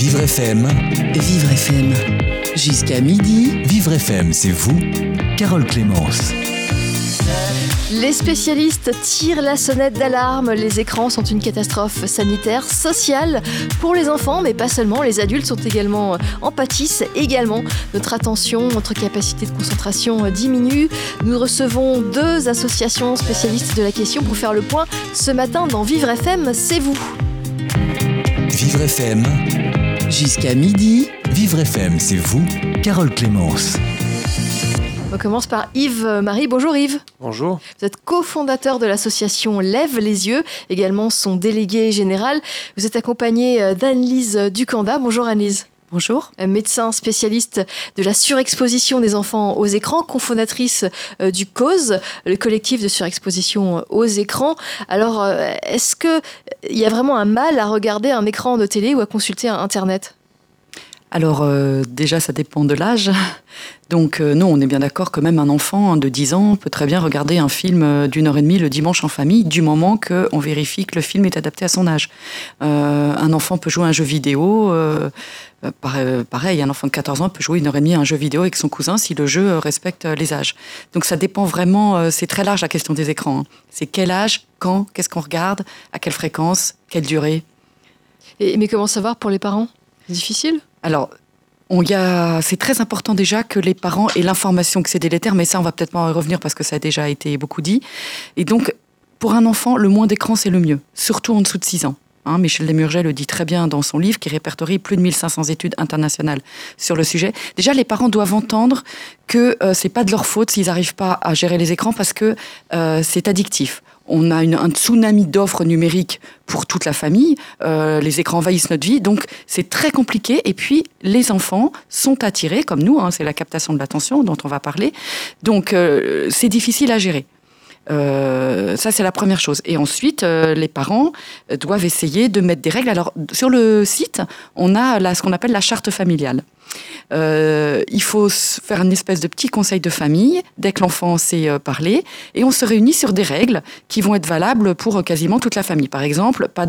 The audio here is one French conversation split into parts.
Vivre FM. Vivre FM. Jusqu'à midi. Vivre FM, c'est vous, Carole Clémence. Les spécialistes tirent la sonnette d'alarme. Les écrans sont une catastrophe sanitaire, sociale pour les enfants, mais pas seulement. Les adultes sont également en pâtissent également. Notre attention, notre capacité de concentration diminue. Nous recevons deux associations spécialistes de la question pour faire le point ce matin dans Vivre FM. C'est vous. Vivre FM. Jusqu'à midi. Vivre FM, c'est vous, Carole Clémence. On commence par Yves Marie. Bonjour Yves. Bonjour. Vous êtes cofondateur de l'association Lève les yeux, également son délégué général. Vous êtes accompagné d'Anne-Lise Ducanda. Bonjour Anne-Lise. Bonjour. Médecin spécialiste de la surexposition des enfants aux écrans, cofondatrice euh, du CAUSE, le collectif de surexposition aux écrans. Alors, euh, est-ce qu'il y a vraiment un mal à regarder un écran de télé ou à consulter Internet? Alors euh, déjà, ça dépend de l'âge. Donc euh, nous, on est bien d'accord que même un enfant de 10 ans peut très bien regarder un film euh, d'une heure et demie le dimanche en famille, du moment qu'on vérifie que le film est adapté à son âge. un enfant peut jouer à un jeu vidéo, pareil, un enfant de 14 ans peut jouer une heure et demie à un jeu vidéo avec son cousin si le jeu respecte les âges. Donc ça dépend vraiment, c'est très large la question des écrans. Hein. C'est quel âge, quand, qu'est-ce qu'on regarde, à quelle fréquence, quelle durée. Et, mais comment savoir pour les parents? Difficile? Alors, c'est très important déjà que les parents aient l'information que c'est délétère, mais ça, on va peut-être pas en revenir parce que ça a déjà été beaucoup dit. Et donc, pour un enfant, le moins d'écran, c'est le mieux, surtout en dessous de 6 ans. Hein, Michel Desmurget le dit très bien dans son livre qui répertorie plus de 1500 études internationales sur le sujet. Déjà, les parents doivent entendre que ce euh, c'est pas de leur faute s'ils n'arrivent pas à gérer les écrans parce que euh, c'est addictif on a un tsunami d'offres numériques pour toute la famille. Euh, les écrans envahissent notre vie, donc c'est très compliqué. Et puis, les enfants sont attirés, comme nous, hein, c'est la captation de l'attention dont on va parler. Donc, euh, c'est difficile à gérer. Euh, ça, c'est la première chose. Et ensuite, les parents doivent essayer de mettre des règles. Alors, sur le site, on a ce qu'on appelle la charte familiale. Euh, il faut faire une espèce de petit conseil de famille dès que l'enfant sait euh, parler et on se réunit sur des règles qui vont être valables pour euh, quasiment toute la famille. Par exemple, pas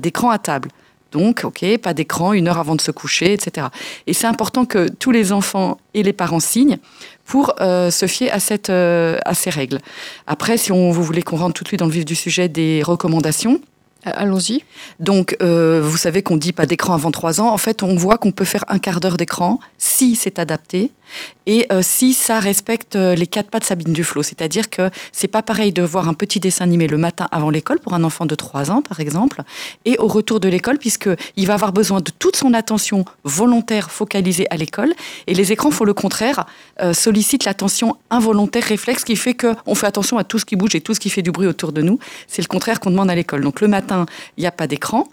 d'écran à table. Donc, ok, pas d'écran une heure avant de se coucher, etc. Et c'est important que tous les enfants et les parents signent pour se fier à, cette, à ces règles. Après, si on, vous voulez qu'on rentre tout de suite dans le vif du sujet des recommandations, euh, allons-y. Donc, euh, vous savez qu'on dit pas d'écran avant 3 ans. En fait, on voit qu'on peut faire un quart d'heure d'écran si c'est adapté et euh, si ça respecte euh, les quatre pas de Sabine Duflo. C'est-à-dire que c'est pas pareil de voir un petit dessin animé le matin avant l'école pour un enfant de 3 ans, par exemple, et au retour de l'école, puisqu'il va avoir besoin de toute son attention volontaire focalisée à l'école. Et les écrans font le contraire, euh, sollicitent l'attention involontaire réflexe qui fait qu'on fait attention à tout ce qui bouge et tout ce qui fait du bruit autour de nous. C'est le contraire qu'on demande à l'école. Donc le matin, il n'y a pas d'écran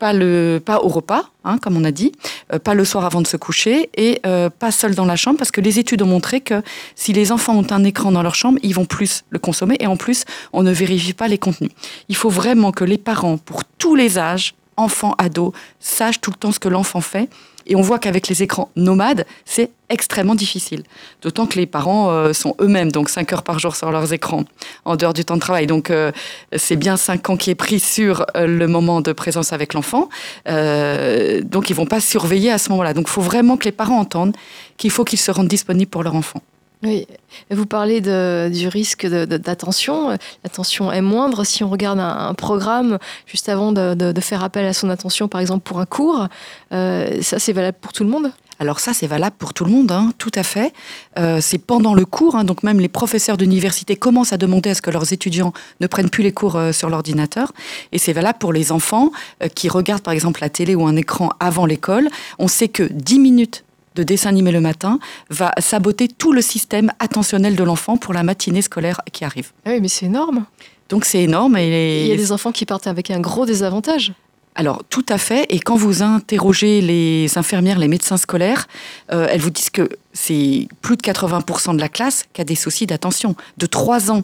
pas, le, pas au repas, hein, comme on a dit, euh, pas le soir avant de se coucher et euh, pas seul dans la chambre parce que les études ont montré que si les enfants ont un écran dans leur chambre, ils vont plus le consommer et en plus, on ne vérifie pas les contenus. Il faut vraiment que les parents, pour tous les âges, enfants, ados, sachent tout le temps ce que l'enfant fait et on voit qu'avec les écrans nomades, c'est extrêmement difficile. D'autant que les parents euh, sont eux-mêmes, donc 5 heures par jour sur leurs écrans, en dehors du temps de travail. Donc euh, c'est bien 5 ans qui est pris sur euh, le moment de présence avec l'enfant. donc ils vont pas surveiller à ce moment-là. Donc il faut vraiment que les parents entendent qu'il faut qu'ils se rendent disponibles pour leur enfant. Oui, vous parlez du risque d'attention. L'attention est moindre si on regarde un, programme juste avant de, faire appel à son attention, par exemple pour un cours. Euh, ça, c'est valable pour tout le monde? Alors ça, c'est valable pour tout le monde, hein, tout à fait. Euh, c'est pendant le cours, hein, donc même les professeurs d'université commencent à demander à ce que leurs étudiants ne prennent plus les cours euh, sur l'ordinateur. Et c'est valable pour les enfants qui regardent par exemple la télé ou un écran avant l'école. On sait que 10 minutes de dessin animé le matin va saboter tout le système attentionnel de l'enfant pour la matinée scolaire qui arrive. Ah oui, mais c'est énorme. Donc c'est énorme. Et Il y a des enfants qui partent avec un gros désavantage. Alors tout à fait. Et quand vous interrogez les infirmières, les médecins scolaires, euh, elles vous disent que c'est plus de 80% de la classe qui a des soucis d'attention. De 3 ans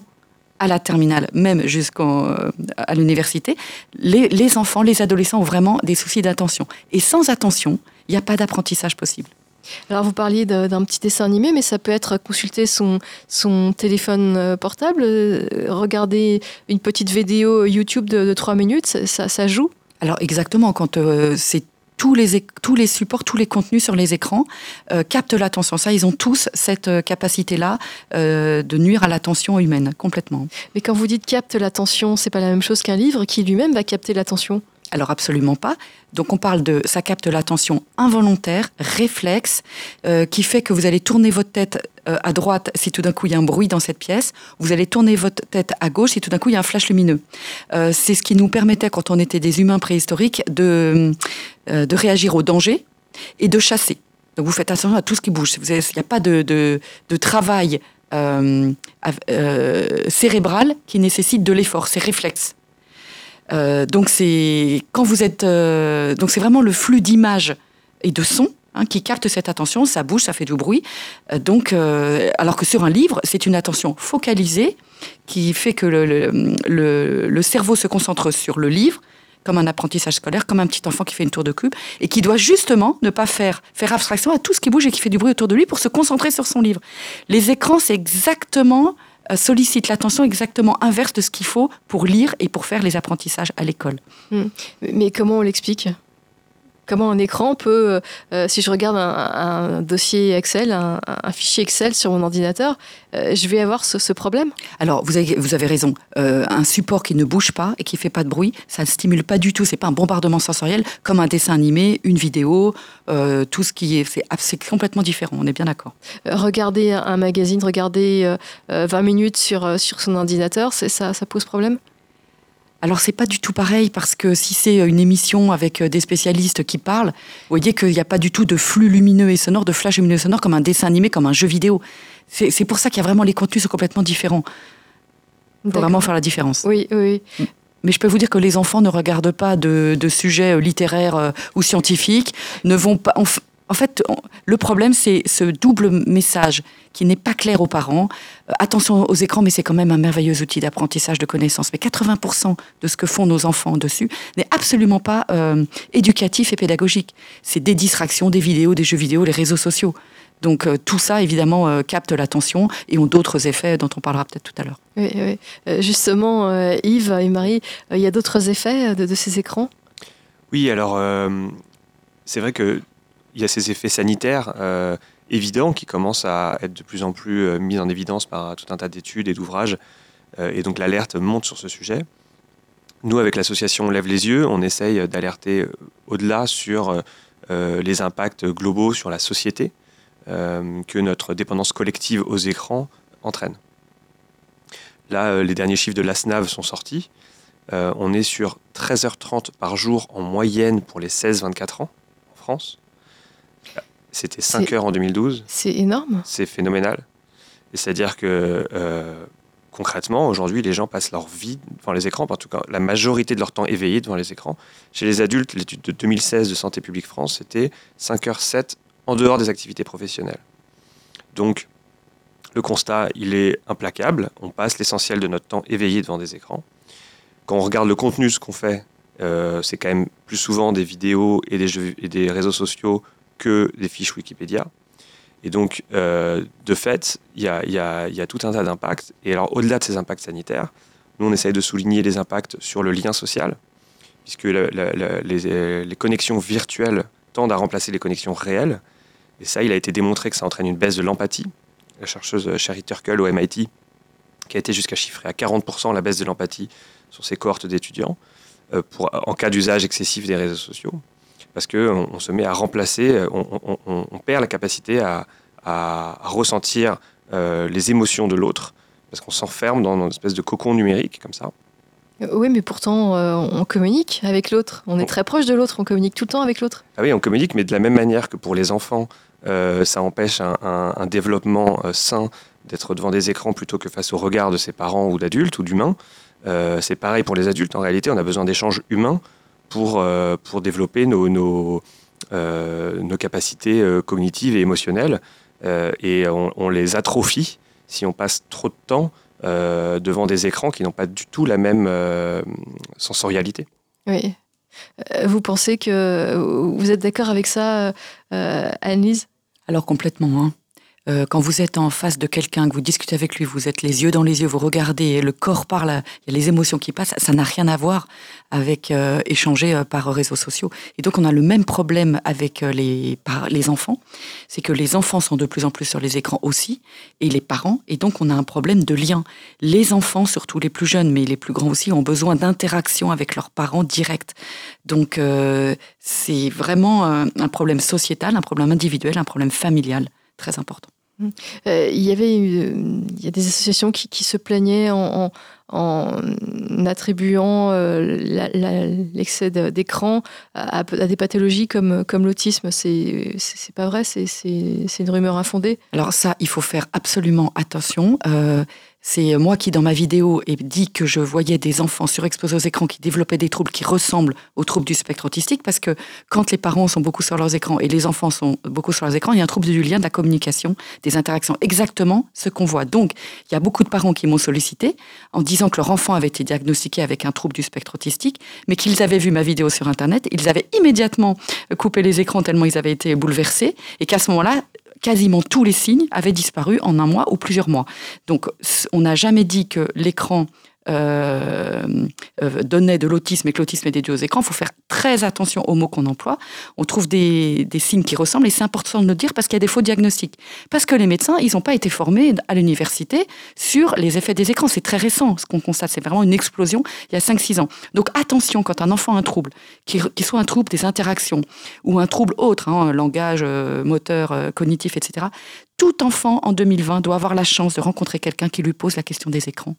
à la terminale, même jusqu'à euh, l'université, les, les enfants, les adolescents ont vraiment des soucis d'attention. Et sans attention, il n'y a pas d'apprentissage possible. Alors vous parliez d'un petit dessin animé, mais ça peut être consulter son, son téléphone euh, portable, euh, regarder une petite vidéo YouTube de, de 3 minutes, ça, ça joue? Alors exactement, quand euh, c'est tous les, tous les supports, tous les contenus sur les écrans euh, captent l'attention. Ça, ils ont tous cette euh, capacité-là de nuire à l'attention humaine, complètement. Mais quand vous dites capte l'attention, c'est pas la même chose qu'un livre qui lui-même va capter l'attention? Alors absolument pas. Donc on parle de ça capte l'attention involontaire, réflexe, euh, qui fait que vous allez tourner votre tête euh, à droite si tout d'un coup il y a un bruit dans cette pièce. Vous allez tourner votre tête à gauche si tout d'un coup il y a un flash lumineux. Euh, c'est ce qui nous permettait quand on était des humains préhistoriques de, de réagir au danger et de chasser. Donc vous faites attention à tout ce qui bouge. Il n'y a pas de, de, de travail cérébral qui nécessite de l'effort, c'est réflexe. Euh, donc c'est quand vous êtes, euh, donc c'est vraiment le flux d'images et de sons hein, qui capte cette attention. Ça bouge, ça fait du bruit. Euh, donc, alors que sur un livre, c'est une attention focalisée qui fait que le, le, cerveau se concentre sur le livre comme un apprentissage scolaire, comme un petit enfant qui fait une tour de cube, et qui doit justement ne pas faire, faire abstraction à tout ce qui bouge et qui fait du bruit autour de lui pour se concentrer sur son livre. Les écrans, c'est exactement euh, sollicite l'attention exactement inverse de ce qu'il faut pour lire et pour faire les apprentissages à l'école. Hmm. Mais comment on l'explique? Comment un écran peut, euh, euh, si je regarde un, dossier Excel, un, fichier Excel sur mon ordinateur, euh, je vais avoir ce, problème Alors, vous avez, vous avez raison. un support qui ne bouge pas et qui ne fait pas de bruit, ça ne stimule pas du tout. C'est pas un bombardement sensoriel comme un dessin animé, une vidéo, tout ce qui est. C'est complètement différent, on est bien d'accord. regarder un magazine, regarder 20 minutes sur, sur son ordinateur, ça, ça pose problème? Alors c'est pas du tout pareil parce que si c'est une émission avec euh, des spécialistes qui parlent, vous voyez qu'il n'y a pas du tout de flux lumineux et sonore, de flash lumineux et sonore comme un dessin animé, comme un jeu vidéo. C'est pour ça qu'il y a vraiment les contenus sont complètement différents. Il faut vraiment faire la différence. Oui, oui. Mais je peux vous dire que les enfants ne regardent pas de, sujets euh, littéraires euh, ou scientifiques, ne vont pas. En fait, le problème, c'est ce double message qui n'est pas clair aux parents. Euh, attention aux écrans, mais c'est quand même un merveilleux outil d'apprentissage de connaissances. Mais 80% de ce que font nos enfants dessus n'est absolument pas euh, éducatif et pédagogique. C'est des distractions, des vidéos, des jeux vidéo, les réseaux sociaux. Donc euh, tout ça, évidemment, capte l'attention et ont d'autres effets dont on parlera peut-être tout à l'heure. Oui, oui. justement, Yves et Marie, il y a d'autres effets de, de, ces écrans? Oui, alors c'est vrai que il y a ces effets sanitaires euh, évidents qui commencent à être de plus en plus euh, mis en évidence par tout un tas d'études et d'ouvrages. Euh, et donc l'alerte monte sur ce sujet. Nous, avec l'association Lève les yeux, on essaye d'alerter au-delà sur les impacts globaux sur la société que notre dépendance collective aux écrans entraîne. Là, les derniers chiffres de l'ASNAV sont sortis. on est sur 13h30 par jour en moyenne pour les 16-24 ans en France. C'était 5 heures en 2012. C'est énorme. C'est phénoménal. Et c'est-à-dire que euh, concrètement, aujourd'hui, les gens passent leur vie devant les écrans, en tout cas la majorité de leur temps éveillé devant les écrans. Chez les adultes, l'étude de 2016 de Santé publique France, c'était 5 heures 7 en dehors des activités professionnelles. Donc, le constat, il est implacable. On passe l'essentiel de notre temps éveillé devant des écrans. Quand on regarde le contenu, ce qu'on fait, euh, c'est quand même plus souvent des vidéos et des, jeux, et des réseaux sociaux que des fiches Wikipédia. Et donc, euh, de fait, il y a, tout un tas d'impacts. Et alors, au-delà de ces impacts sanitaires, nous, on essaye de souligner les impacts sur le lien social, puisque les, connexions virtuelles tendent à remplacer les connexions réelles. Et ça, il a été démontré que ça entraîne une baisse de l'empathie. La chercheuse Sherry Turkle au MIT, qui a été jusqu'à chiffrer à 40% la baisse de l'empathie sur ses cohortes d'étudiants, euh, en cas d'usage excessif des réseaux sociaux parce qu'on on se met à remplacer, euh, on, perd la capacité à, ressentir euh, les émotions de l'autre, parce qu'on s'enferme dans une espèce de cocon numérique comme ça. Euh, oui, mais pourtant, on communique avec l'autre. On est très proche de l'autre, on communique tout le temps avec l'autre. Ah oui, on communique, mais de la même manière que pour les enfants, ça empêche un, développement sain d'être devant des écrans plutôt que face au regard de ses parents ou d'adultes ou d'humains. c'est pareil pour les adultes. En réalité, on a besoin d'échanges humains pour, euh, pour développer nos, nos, euh, nos capacités euh, cognitives et émotionnelles. et on, les atrophie si on passe trop de temps devant des écrans qui n'ont pas du tout la même sensorialité. Oui. Vous pensez que vous êtes d'accord avec ça, Anne-Lise? Alors complètement. Hein. Euh, quand vous êtes en face de quelqu'un, que vous discutez avec lui, vous êtes les yeux dans les yeux, vous regardez, le corps parle, il y a les émotions qui passent, ça n'a rien à voir avec euh, échanger euh, par réseaux sociaux. Et donc on a le même problème avec les, par, les enfants, c'est que les enfants sont de plus en plus sur les écrans aussi, et les parents, et donc on a un problème de lien. Les enfants, surtout les plus jeunes, mais les plus grands aussi, ont besoin d'interaction avec leurs parents directs. Donc c'est vraiment un problème sociétal, un problème individuel, un problème familial très important. Euh, il y avait il y a des associations qui, se plaignaient en, attribuant euh, l'excès d'écran à, des pathologies comme, comme l'autisme. C'est pas vrai, c'est une rumeur infondée. Alors ça, il faut faire absolument attention. Euh, c'est moi qui, dans ma vidéo, ai dit que je voyais des enfants surexposés aux écrans qui développaient des troubles qui ressemblent aux troubles du spectre autistique, parce que quand les parents sont beaucoup sur leurs écrans et les enfants sont beaucoup sur leurs écrans, il y a un trouble du lien, de la communication, des interactions, exactement ce qu'on voit. Donc, il y a beaucoup de parents qui m'ont sollicité en disant que leur enfant avait été diagnostiqué avec un trouble du spectre autistique, mais qu'ils avaient vu ma vidéo sur Internet, ils avaient immédiatement coupé les écrans tellement ils avaient été bouleversés, et qu'à ce moment-là, quasiment tous les signes avaient disparu en un mois ou plusieurs mois. Donc, on n'a jamais dit que l'écran euh, euh, donnait de l'autisme et que l'autisme était dû aux écrans. Il faut faire très attention aux mots qu'on emploie. On trouve des, signes qui ressemblent et c'est important de le dire parce qu'il y a des faux diagnostics. Parce que les médecins, ils n'ont pas été formés à l'université sur les effets des écrans. C'est très récent ce qu'on constate. C'est vraiment une explosion il y a 5-6 ans. Donc attention quand un enfant a un trouble, qu'il soit un trouble des interactions ou un trouble autre, hein, langage, euh, moteur, cognitif, etc. Tout enfant en 2020 doit avoir la chance de rencontrer quelqu'un qui lui pose la question des écrans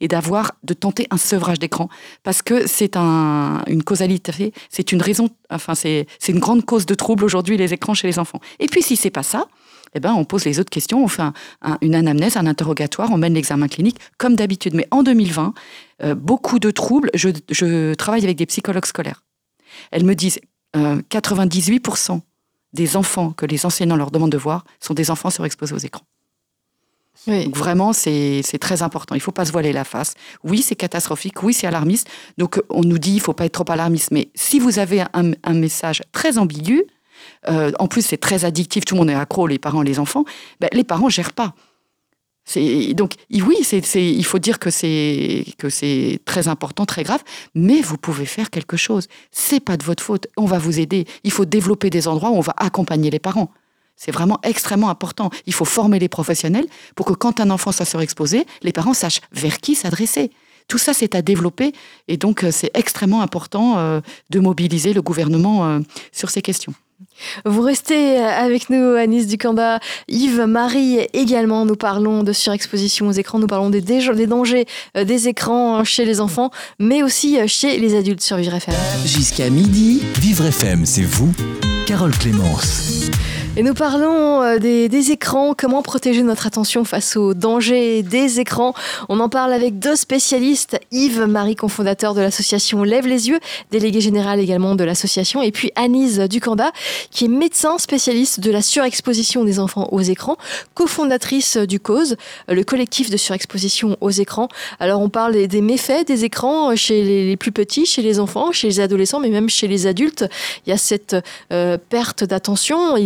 et d'avoir de tenter un sevrage d'écran parce que c'est un, une causalité, c'est une raison, enfin c'est une grande cause de trouble aujourd'hui les écrans chez les enfants. Et puis si c'est pas ça, eh ben, on pose les autres questions, on fait une anamnèse, un interrogatoire, on mène l'examen clinique comme d'habitude. Mais en 2020, euh, beaucoup de troubles. Je, je, travaille avec des psychologues scolaires. Elles me disent euh, 98% des enfants que les enseignants leur demandent de voir sont des enfants surexposés aux écrans. Donc vraiment, c'est très important. Il ne faut pas se voiler la face. Oui, c'est catastrophique. Oui, c'est alarmiste. Donc on nous dit, il ne faut pas être trop alarmiste. Mais si vous avez un, message très ambigu, euh, en plus c'est très addictif, tout le monde est accro, les parents, les enfants, ben, les parents ne gèrent pas. Donc oui, il faut dire que c'est très important, très grave, mais vous pouvez faire quelque chose. C'est pas de votre faute. On va vous aider. Il faut développer des endroits où on va accompagner les parents. C'est vraiment extrêmement important. Il faut former les professionnels pour que quand un enfant soit surexposé, les parents sachent vers qui s'adresser. Tout ça, c'est à développer et donc euh, c'est extrêmement important euh, de mobiliser le gouvernement euh, sur ces questions. Vous restez avec nous, Anis Ducanda, Yves, Marie également. Nous parlons de surexposition aux écrans, nous parlons des, des dangers des écrans chez les enfants, mais aussi chez les adultes sur Vivre FM. Jusqu'à midi, Vivre FM, c'est vous, Carole Clémence. Et nous parlons euh, des, écrans, comment protéger notre attention face aux dangers des écrans. On en parle avec deux spécialistes, Yves Marie, cofondateur de l'association Lève les yeux, délégué général également de l'association, et puis Anise Ducanda, qui est médecin spécialiste de la surexposition des enfants aux écrans, cofondatrice du CAUSE, le collectif de surexposition aux écrans. Alors on parle des méfaits des écrans chez les plus petits, chez les enfants, chez les adolescents, mais même chez les adultes. Il y a cette euh, perte d'attention.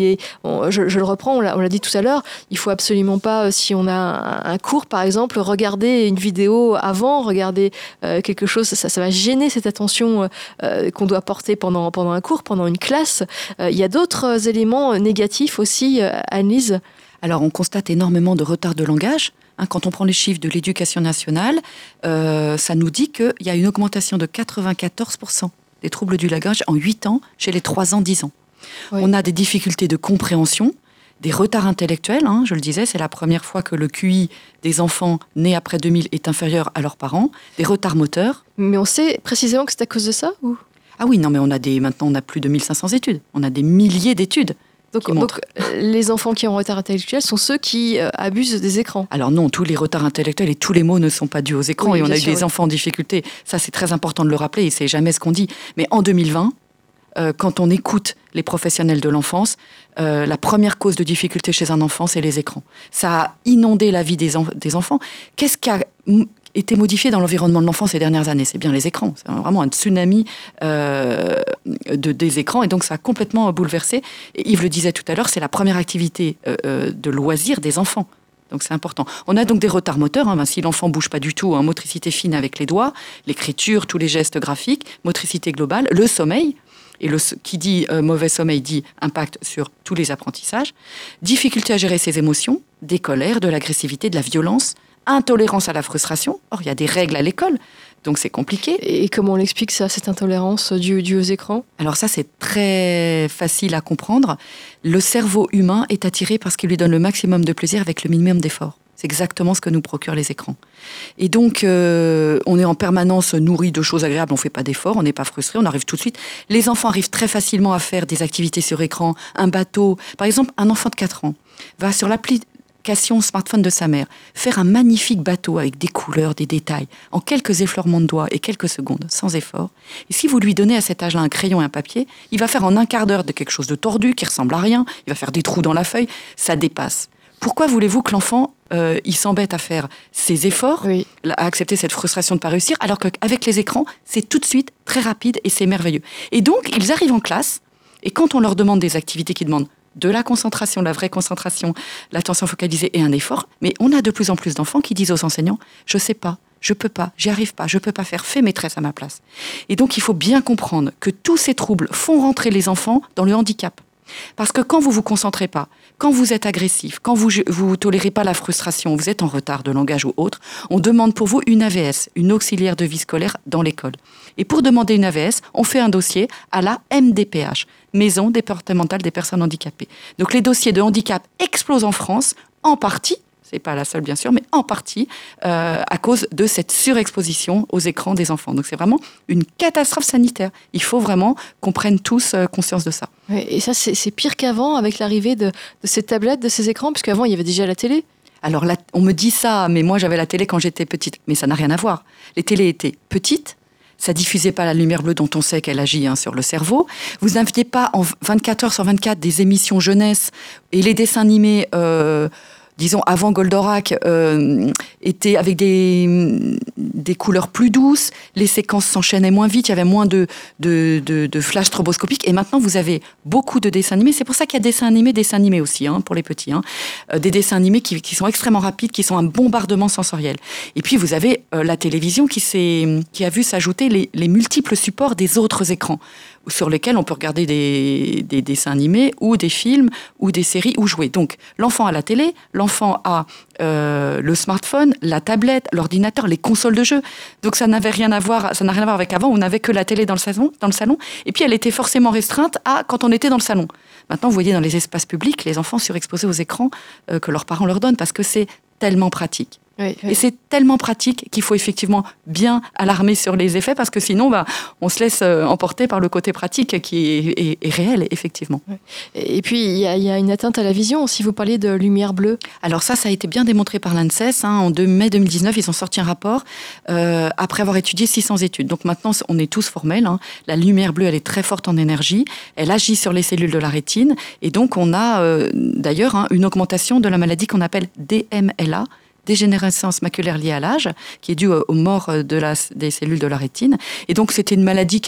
Je, le reprends, on l'a dit tout à l'heure, il faut absolument pas, euh, si on a un, cours par exemple, regarder une vidéo avant, regarder euh, quelque chose, ça, ça, va gêner cette attention euh, qu'on doit porter pendant, pendant un cours, pendant une classe. il y a d'autres éléments négatifs aussi, Annelise? Alors on constate énormément de retard de langage. Hein, quand on prend les chiffres de l'éducation nationale, ça nous dit qu'il y a une augmentation de 94% des troubles du langage en 8 ans chez les 3 ans, 10 ans. On a des difficultés de compréhension, des retards intellectuels. Hein, je le disais, c'est la première fois que le QI des enfants nés après 2000 est inférieur à leurs parents. Des retards moteurs. Mais on sait précisément que c'est à cause de ça ou? Ah oui, non, mais on a des, maintenant on a plus de 1500 études. On a des milliers d'études. Donc, donc les enfants qui ont retard intellectuel sont ceux qui euh, abusent des écrans. Alors non, tous les retards intellectuels et tous les mots ne sont pas dus aux écrans. et on a eu des enfants en difficulté. Ça, c'est très important de le rappeler et c'est jamais ce qu'on dit. Mais en 2020, euh, quand on écoute les professionnels de l'enfance, euh, la première cause de difficulté chez un enfant, c'est les écrans. Ça a inondé la vie des, enfants. Qu'est-ce qui a été modifié dans l'environnement de l'enfant ces dernières années? C'est bien les écrans. C'est vraiment un tsunami euh, de, des écrans. Et donc, ça a complètement bouleversé. Et Yves le disait tout à l'heure, c'est la première activité de loisir des enfants. Donc c'est important. On a donc des retards moteurs. Hein, ben, si l'enfant bouge pas du tout, hein, motricité fine avec les doigts, l'écriture, tous les gestes graphiques, motricité globale, le sommeil. Et le, qui dit euh, mauvais sommeil dit impact sur tous les apprentissages. Difficulté à gérer ses émotions, des colères, de l'agressivité, de la violence, intolérance à la frustration. Or, il y a des règles à l'école, donc c'est compliqué. Et comment on explique ça, cette intolérance due, due aux écrans? Alors ça, c'est très facile à comprendre. Le cerveau humain est attiré parce qu'il lui donne le maximum de plaisir avec le minimum d'effort. C'est exactement ce que nous procurent les écrans. Et donc, euh, on est en permanence nourri de choses agréables, on ne fait pas d'efforts, on n'est pas frustré, on arrive tout de suite. Les enfants arrivent très facilement à faire des activités sur écran, un bateau. Par exemple, un enfant de 4 ans va sur l'application smartphone de sa mère faire un magnifique bateau avec des couleurs, des détails, en quelques effleurements de doigts et quelques secondes, sans effort. Et si vous lui donnez à cet âge-là un crayon et un papier, il va faire en un quart d'heure de quelque chose de tordu qui ressemble à rien, il va faire des trous dans la feuille, ça dépasse. Pourquoi voulez-vous que l'enfant euh, il s'embête à faire ses efforts, Oui. à accepter cette frustration de ne pas réussir, alors qu'avec les écrans, c'est tout de suite très rapide et c'est merveilleux. Et donc, ils arrivent en classe, et quand on leur demande des activités qui demandent de la concentration, la vraie concentration, l'attention focalisée et un effort, mais on a de plus en plus d'enfants qui disent aux enseignants Je sais pas, je peux pas, j'y arrive pas, je peux pas faire, fais maîtresse à ma place. Et donc, il faut bien comprendre que tous ces troubles font rentrer les enfants dans le handicap. Parce que quand vous vous concentrez pas, quand vous êtes agressif, quand vous vous tolérez pas la frustration, vous êtes en retard de langage ou autre, on demande pour vous une AVS, une auxiliaire de vie scolaire dans l'école. Et pour demander une AVS, on fait un dossier à la MDPH, Maison départementale des personnes handicapées. Donc les dossiers de handicap explosent en France, en partie c'est pas la seule bien sûr, mais en partie euh, à cause de cette surexposition aux écrans des enfants. Donc c'est vraiment une catastrophe sanitaire. Il faut vraiment qu'on prenne tous euh, conscience de ça. Et ça, c'est pire qu'avant avec l'arrivée de, de ces tablettes, de ces écrans, puisqu'avant, il y avait déjà la télé. Alors on me dit ça, mais moi j'avais la télé quand j'étais petite, mais ça n'a rien à voir. Les télés étaient petites. Ça diffusait pas la lumière bleue dont on sait qu'elle agit hein, sur le cerveau. Vous n'aviez pas en 24 heures sur 24 des émissions jeunesse et les dessins animés, euh, disons avant Goldorak, euh, étaient avec des, des couleurs plus douces. Les séquences s'enchaînaient moins vite. Il y avait moins de, de, de, de flash stroboscopiques. Et maintenant, vous avez beaucoup de dessins animés. C'est pour ça qu'il y a dessins animés, dessins animés aussi hein, pour les petits. hein. Euh, des dessins animés qui, qui sont extrêmement rapides, qui sont un bombardement sensoriel. Et puis vous avez euh, la télévision qui, qui a vu s'ajouter les, les multiples supports des autres écrans sur lesquels on peut regarder des, des dessins animés ou des films ou des séries ou jouer. Donc l'enfant a la télé, l'enfant a euh, le smartphone, la tablette, l'ordinateur, les consoles de jeux. Donc ça n'avait rien à voir, ça n'a rien à voir avec avant. On n'avait que la télé dans le salon, dans le salon, et puis elle était forcément restreinte à quand on était dans le salon. Maintenant, vous voyez dans les espaces publics les enfants surexposés aux écrans euh, que leurs parents leur donnent parce que c'est tellement pratique. Oui, Et c'est tellement pratique qu'il faut effectivement bien alarmer sur les effets parce que sinon, bah, on se laisse euh, emporter par le côté pratique qui est, est- est réel, effectivement. Et puis, il y, a- il y a une atteinte à la vision. Si vous parliez de lumière bleue, Alors ça, ça a été bien démontré par l'ANSES. hein. En mai 2019, ils ont sorti un rapport euh, après avoir étudié 600 études. Donc maintenant, on est tous formels. hein. La lumière bleue, elle est très forte en énergie. Elle agit sur les cellules de la rétine. Et donc, on a euh, d'ailleurs hein, une augmentation de la maladie qu'on appelle DMLA, dégénérescence maculaire liée à l'âge, qui est due aux morts de la, des cellules de la rétine. Et donc, c'était une maladie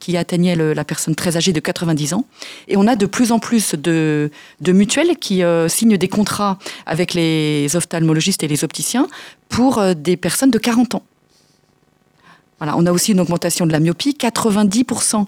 qui, atteignait le- la personne très âgée de 90 ans. Et on a de plus en plus de, de mutuelles qui euh, signent des contrats avec les ophtalmologistes et les opticiens pour euh, des personnes de 40 ans. Voilà, on a aussi une augmentation de la myopie. 90%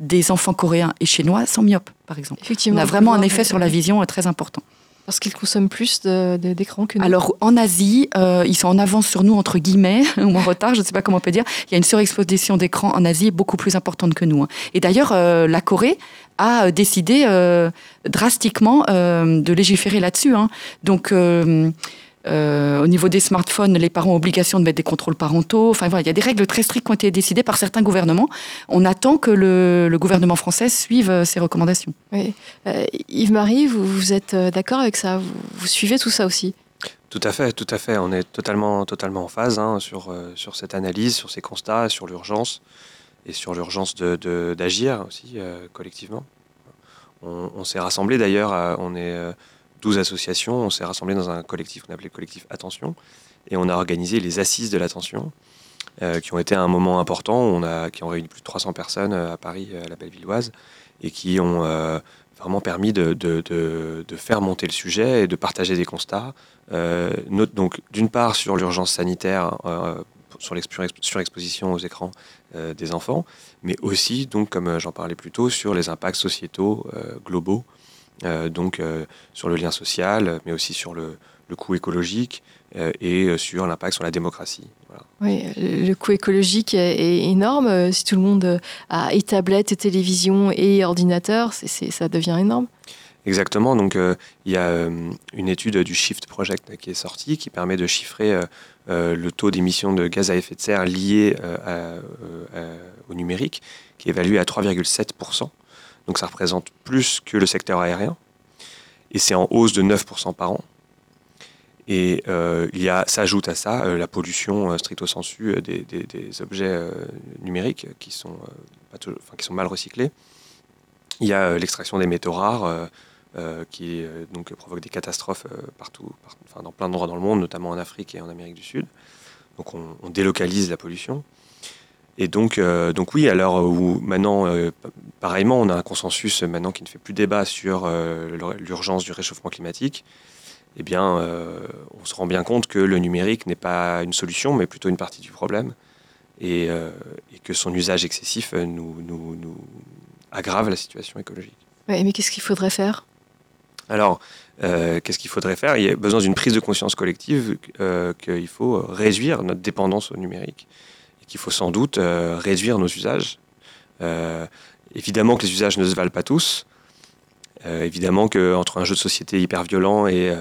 des enfants coréens et chinois sont myopes, par exemple. effectivement. On a vraiment un effet sur la vision très important. Parce qu'ils consomment plus d'écran que nous. Alors en Asie, euh, ils sont en avance sur nous entre guillemets ou en retard, je ne sais pas comment on peut dire. Il y a une surexposition d'écran en Asie beaucoup plus importante que nous. hein. Et d'ailleurs, euh, la Corée a euh, décidé drastiquement de légiférer là-dessus. hein. Donc euh, au niveau des smartphones, les parents ont obligation de mettre des contrôles parentaux. Enfin voilà, il y a des règles très strictes qui ont été décidées par certains gouvernements. On attend que le, le gouvernement français suive euh, ces recommandations. Oui. Euh, Yves-Marie, vous, vous êtes d'accord avec ça? Vous, vous suivez tout ça aussi? Tout à fait, tout à fait. On est totalement, totalement en phase hein, sur, euh, sur cette analyse, sur ces constats, sur l'urgence et sur l'urgence de- de- d'agir aussi euh, collectivement. On, on s'est rassemblés d'ailleurs, on est euh, 12 associations, on s'est rassemblés dans un collectif qu'on appelait le collectif Attention. et on a organisé les assises de l'attention, qui ont été un moment important, on a, qui ont réuni plus de 300 personnes à Paris, à la Bellevilloise, et qui ont vraiment permis de, faire monter le sujet et de partager des constats. donc, d'une part sur l'urgence sanitaire sur l'exposition aux écrans euh, des enfants, mais aussi, donc, comme euh, j'en parlais plus tôt, sur les impacts sociétaux euh, globaux, donc sur le lien social, mais aussi sur le, coût écologique et sur l'impact sur la démocratie. Oui, le coût écologique est énorme. Si tout le monde a et tablettes, et télévision et ordinateur, ça devient énorme. Exactement. Donc, il y a une étude du Shift Project qui est sortie qui permet de chiffrer euh, le taux d'émission de gaz à effet de serre lié euh, euh, au numérique, qui est évalué à 3,7%. Donc ça représente plus que le secteur aérien. Et c'est en hausse de 9% par an. Et il y a, s'ajoute à ça la pollution stricto sensu des, objets numériques qui sont, qui sont mal recyclés. Il y a l'extraction des métaux rares, euh, qui euh, donc provoque des catastrophes euh, partout, dans plein d'endroits dans le monde, notamment en Afrique et en Amérique du Sud. Donc on, délocalise la pollution. Et donc, donc oui, alors où maintenant, pareillement, on a un consensus maintenant qui ne fait plus débat sur l'urgence du réchauffement climatique. Eh bien, on se rend bien compte que le numérique n'est pas une solution, mais plutôt une partie du problème, et, et que son usage excessif nous, nous, nous aggrave la situation écologique. mais qu'est-ce qu'il faudrait faire? Alors, euh, qu'est-ce qu'il faudrait faire? Il y a besoin d'une prise de conscience collective euh, qu'il faut réduire notre dépendance au numérique qu'il faut sans doute euh, réduire nos usages. évidemment que les usages ne se valent pas tous. évidemment qu'entre un jeu de société hyper violent et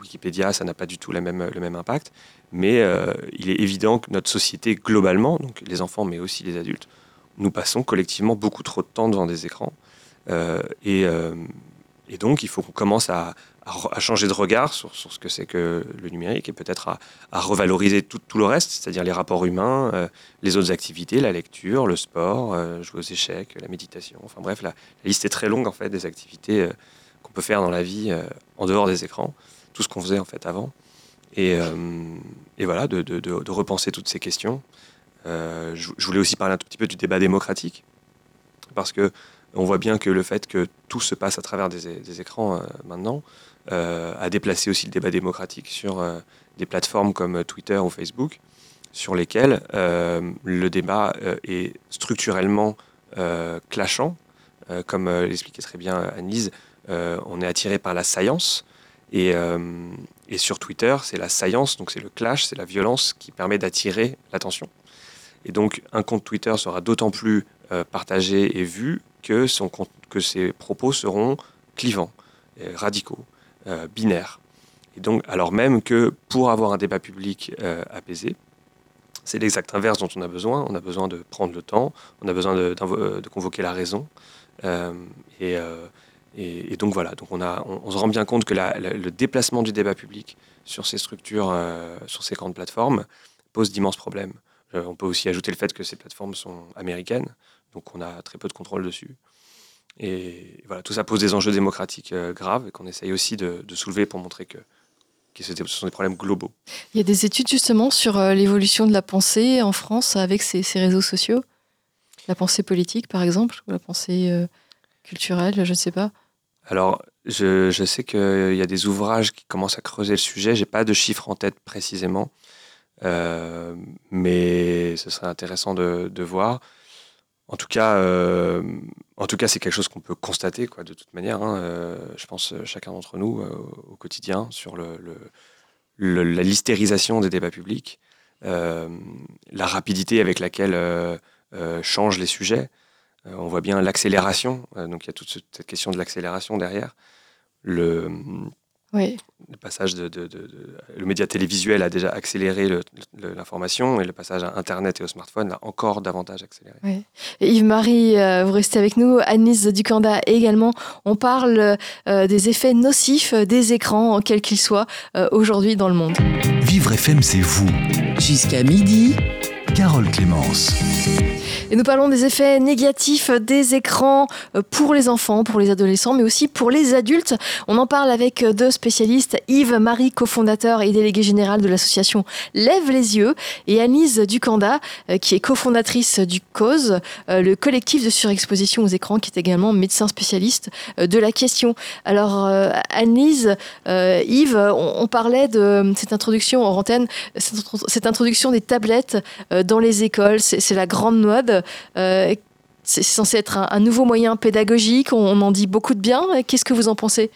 Wikipédia, ça n'a pas du tout le même impact. Mais il est évident que notre société globalement, donc les enfants mais aussi les adultes, nous passons collectivement beaucoup trop de temps devant des écrans. et donc, il faut qu'on commence à, changer de regard sur, ce que c'est que le numérique et peut-être à, revaloriser tout, le reste, c'est-à-dire les rapports humains, euh, les autres activités, la lecture, le sport, euh, jouer aux échecs, la méditation. Enfin bref, la, liste est très longue en fait des activités euh, qu'on peut faire dans la vie en dehors des écrans, tout ce qu'on faisait en fait avant. Et, voilà, de, repenser toutes ces questions. Je, je, voulais aussi parler un tout petit peu du débat démocratique, parce que on voit bien que le fait que tout se passe à travers des, écrans euh, maintenant a déplacé aussi le débat démocratique sur euh, des plateformes comme Twitter ou Facebook, sur lesquelles le débat est structurellement clashant. comme l'expliquait très bien Annelise, on est attiré par la science. Et, et sur Twitter, c'est la science, donc c'est le clash, c'est la violence qui permet d'attirer l'attention. Et donc un compte Twitter sera d'autant plus partagé et vu que, son, que ses propos seront clivants, euh, radicaux, euh, binaires. Et donc, alors même que pour avoir un débat public euh, apaisé, c'est l'exact inverse dont on a besoin. On a besoin de prendre le temps, on a besoin de, de convoquer la raison. et, donc voilà, donc on, se rend bien compte que le déplacement du débat public sur ces structures, sur ces grandes plateformes, pose d'immenses problèmes. on peut aussi ajouter le fait que ces plateformes sont américaines, donc on a très peu de contrôle dessus. Et voilà, tout ça pose des enjeux démocratiques euh, graves et qu'on essaye aussi de, soulever pour montrer que, ce sont des problèmes globaux. Il y a des études justement sur euh, l'évolution de la pensée en France avec ces, réseaux sociaux? La pensée politique par exemple, ou la pensée euh, culturelle, je ne sais pas. Alors, je, sais qu'il y a des ouvrages qui commencent à creuser le sujet. J'ai pas de chiffres en tête précisément, mais ce serait intéressant de, de voir. En tout cas, euh, en tout cas, c'est quelque chose qu'on peut constater, quoi, de toute manière. Hein, euh, je pense euh, chacun d'entre nous au quotidien sur le, la listérisation des débats publics, la rapidité avec laquelle changent les sujets. on voit bien l'accélération. donc il y a toute cette question de l'accélération derrière. Le, oui. Le passage de, le média télévisuel a déjà accéléré l'information et le passage à Internet et au smartphone l'a encore davantage accéléré. Oui. Yves-Marie, euh, vous restez avec nous. Anis Ducanda également. On parle euh, des effets nocifs des écrans, quels qu'ils soient, euh, aujourd'hui dans le monde. Vivre FM, c'est vous. Jusqu'à midi. Carole Clémence. Et nous parlons des effets négatifs des écrans euh, pour les enfants, pour les adolescents, mais aussi pour les adultes. On en parle avec deux spécialistes, Yves Marie, cofondateur et délégué général de l'association Lève les yeux, et Anise Ducanda, euh, qui est cofondatrice du CAUSE, euh, le collectif de surexposition aux écrans, qui est également médecin spécialiste de la question. Alors, Anise, Yves, on, parlait de cette introduction en antenne, cette introduction des tablettes dans les écoles, c'est la grande mode. Euh, c'est censé être un, nouveau moyen pédagogique, on, en dit beaucoup de bien. Qu'est-ce que vous en pensez?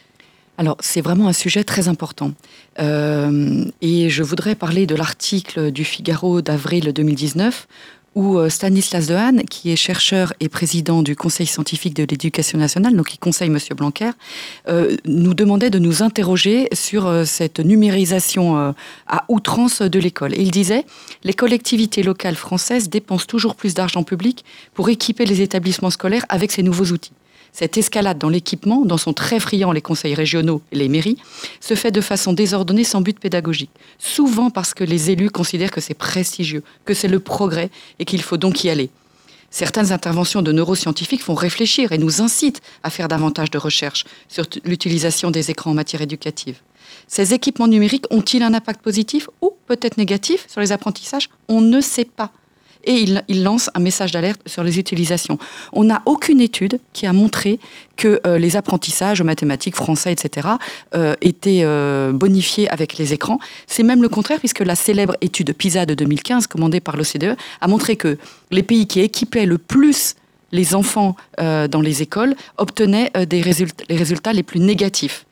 Alors, c'est vraiment un sujet très important. Euh, et je voudrais parler de l'article du Figaro d'avril 2019 où euh, Stanislas Dehaene, qui est chercheur et président du Conseil scientifique de l'éducation nationale, donc qui conseille M. Blanquer, euh, nous demandait de nous interroger sur euh, cette numérisation à outrance de l'école. Il disait, les collectivités locales françaises dépensent toujours plus d'argent public pour équiper les établissements scolaires avec ces nouveaux outils. Cette escalade dans l'équipement, dont sont très friands les conseils régionaux et les mairies, se fait de façon désordonnée sans but pédagogique. Souvent parce que les élus considèrent que c'est prestigieux, que c'est le progrès et qu'il faut donc y aller. Certaines interventions de neuroscientifiques font réfléchir et nous incitent à faire davantage de recherches sur l'utilisation des écrans en matière éducative. Ces équipements numériques ont-ils un impact positif ou peut-être négatif sur les apprentissages? On ne sait pas et il, lance un message d'alerte sur les utilisations. On n'a aucune étude qui a montré que euh, les apprentissages mathématiques, français, etc., euh, étaient euh, bonifiés avec les écrans. C'est même le contraire, puisque la célèbre étude PISA de 2015, commandée par l'OCDE, a montré que les pays qui équipaient le plus les enfants dans les écoles obtenaient les résultats les plus négatifs.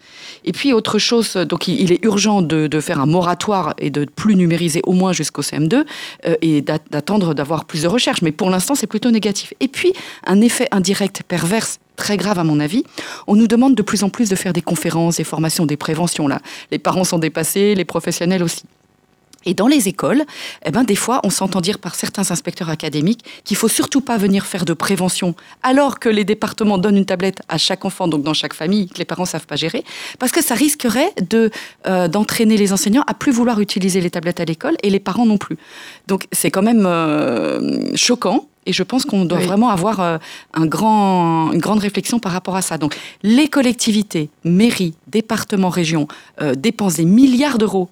Et puis autre chose, donc il est urgent de, faire un moratoire et de plus numériser au moins jusqu'au CM2 euh, et d'attendre d'avoir plus de recherches. Mais pour l'instant, c'est plutôt négatif. Et puis un effet indirect perverse très grave à mon avis. On nous demande de plus en plus de faire des conférences, des formations, des préventions. Là, les parents sont dépassés, les professionnels aussi. Et dans les écoles, eh ben, des fois, on s'entend dire par certains inspecteurs académiques qu'il faut surtout pas venir faire de prévention alors que les départements donnent une tablette à chaque enfant, donc dans chaque famille, que les parents savent pas gérer, parce que ça risquerait de euh, d'entraîner les enseignants à plus vouloir utiliser les tablettes à l'école et les parents non plus. Donc c'est quand même euh, choquant. Et je pense qu'on doit vraiment avoir euh, un grand, une grande réflexion par rapport à ça. Donc, les collectivités, mairies, départements, régions dépensent des milliards d'euros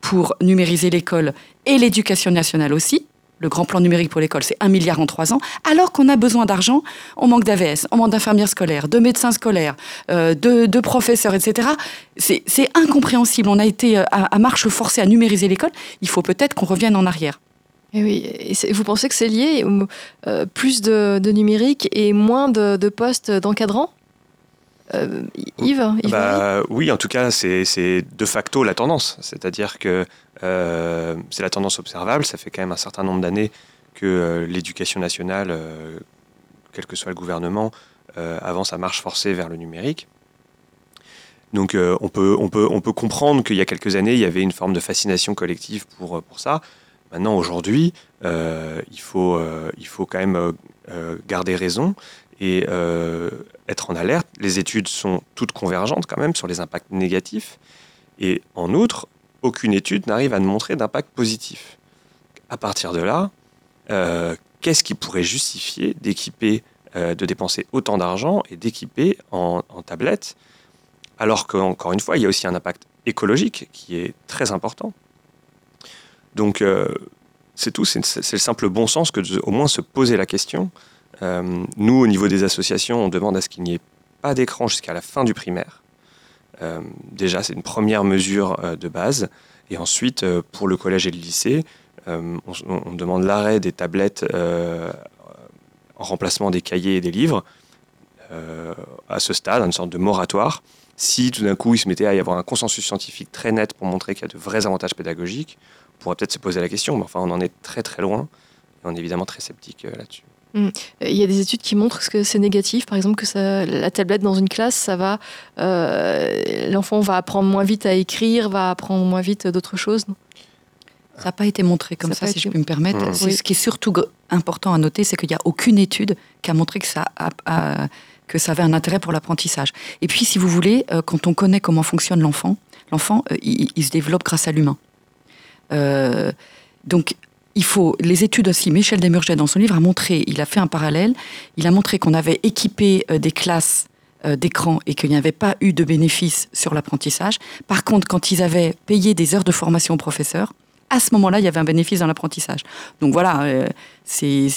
pour numériser l'école et l'éducation nationale aussi. Le grand plan numérique pour l'école, c'est un milliard en trois ans, alors qu'on a besoin d'argent, on manque d'AVS, on manque d'infirmières scolaires, de médecins scolaires, euh, de, professeurs, etc. C'est incompréhensible. On a été euh, à, marche forcée à numériser l'école. Il faut peut-être qu'on revienne en arrière. Et oui, et vous pensez que c'est lié euh, plus de, numérique et moins de, de postes d'encadrant euh, Yves, bah, Oui, en tout cas, c'est de facto la tendance. C'est-à-dire que euh, c'est la tendance observable. Ça fait quand même un certain nombre d'années que euh, l'éducation nationale, quel que soit le gouvernement, avance à marche forcée vers le numérique. Donc on, peut, on, peut, on peut comprendre qu'il y a quelques années, il y avait une forme de fascination collective pour, pour ça. Maintenant, aujourd'hui, il, faut, il faut quand même garder raison et euh, être en alerte. Les études sont toutes convergentes quand même sur les impacts négatifs. Et en outre, aucune étude n'arrive à nous montrer d'impact positif. À partir de là, euh, qu'est-ce qui pourrait justifier d'équiper, euh, de dépenser autant d'argent et d'équiper en, en tablettes, alors qu'encore une fois, il y a aussi un impact écologique qui est très important. Donc, c'est tout, c'est le simple bon sens que de, au moins se poser la question euh, nous, au niveau des associations, on demande à ce qu'il n'y ait pas d'écran jusqu'à la fin du primaire. Euh, déjà, c'est une première mesure euh, de base. Et ensuite, pour le collège et le lycée, on, on, demande l'arrêt des tablettes en remplacement des cahiers et des livres. à ce stade, une sorte de moratoire. Si tout d'un coup, il se mettait à y avoir un consensus scientifique très net pour montrer qu'il y a de vrais avantages pédagogiques, on pourrait peut-être se poser la question, mais enfin, on en est très très loin. Et on est évidemment très sceptique là-dessus. Mm. Il y a des études qui montrent que c'est négatif, par exemple que ça, la tablette dans une classe, ça va, euh, l'enfant va apprendre moins vite à écrire, va apprendre moins vite d'autres choses. ça n'a pas été montré comme ça, si je peux me permettre. Mm. Ce qui est surtout important à noter, c'est qu'il n'y a aucune étude qui a montré que ça, que ça avait un intérêt pour l'apprentissage. Et puis, si vous voulez, euh, quand on connaît comment fonctionne l'enfant, l'enfant, euh, il, il, se développe grâce à l'humain. donc, il faut, les études aussi, Michel Demurget dans son livre a montré, il a fait un parallèle, il a montré qu'on avait équipé euh, des classes euh, d'écran et qu'il n'y avait pas eu de bénéfice sur l'apprentissage. Par contre, quand ils avaient payé des heures de formation aux professeurs, à ce moment-là, il y avait un bénéfice dans l'apprentissage. Donc voilà, euh, c'est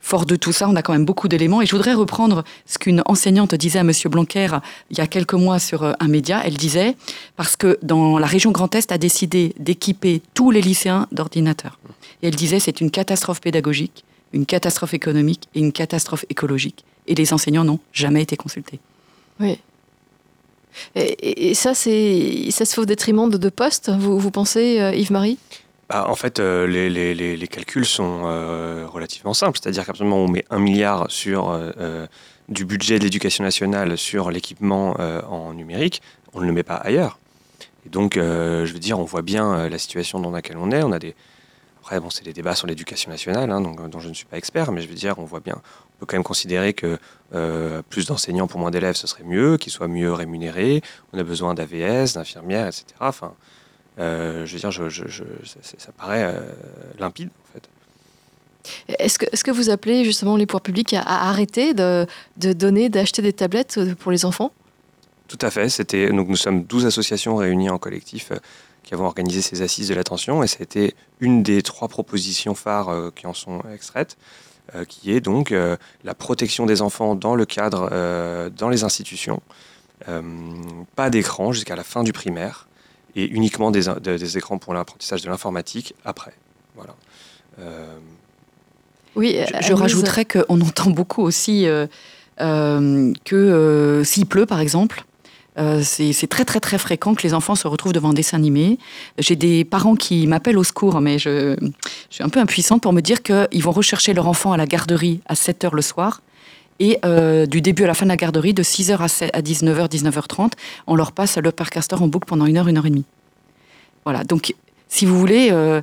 fort de tout ça, on a quand même beaucoup d'éléments. Et je voudrais reprendre ce qu'une enseignante disait à Monsieur Blanquer il y a quelques mois sur euh, un média. Elle disait, parce que dans la région Grand Est a décidé d'équiper tous les lycéens d'ordinateurs. Et elle disait, c'est une catastrophe pédagogique, une catastrophe économique et une catastrophe écologique. Et les enseignants n'ont jamais été consultés. Oui. Et, ça, ça se fait au détriment de, de postes, vous, pensez, euh, Yves-Marie? Bah, en fait, euh, les, calculs sont euh, relativement simples. C'est-à-dire qu'à on met un milliard sur, du budget de l'éducation nationale sur l'équipement en numérique, on ne le met pas ailleurs. Et donc, je veux dire, on voit bien la situation dans laquelle on est. On a des, après, bon, c'est des débats sur l'éducation nationale, hein, donc, dont je ne suis pas expert, mais je veux dire, on voit bien, peut quand même considérer que euh, plus d'enseignants pour moins d'élèves, ce serait mieux, qu'ils soient mieux rémunérés. On a besoin d'AVS, d'infirmières, etc. Enfin, euh, je veux dire, ça, paraît euh, limpide, en fait. Est-ce que, est que, vous appelez justement les pouvoirs publics à, arrêter de, de donner, d'acheter des tablettes pour les enfants? Tout à fait. C'était, donc nous sommes 12 associations réunies en collectif qui avons organisé ces assises de l'attention et ça a été une des trois propositions phares qui en sont extraites, qui est donc euh, la protection des enfants dans le cadre, dans les institutions, pas d'écran jusqu'à la fin du primaire et uniquement des, des écrans pour l'apprentissage de l'informatique après. Voilà. oui, je, je rajouterais qu'on entend beaucoup aussi que s'il pleut, par exemple, euh, c'est très très très fréquent que les enfants se retrouvent devant un dessin animé. J'ai des parents qui m'appellent au secours, mais je, suis un peu impuissante pour me dire qu'ils vont rechercher leur enfant à la garderie à 7 h le soir. Et euh, du début à la fin de la garderie, de 6h à, 19h, 19h30, on leur passe le Castor en boucle pendant une heure, une heure et demie. Voilà, donc si vous voulez, euh,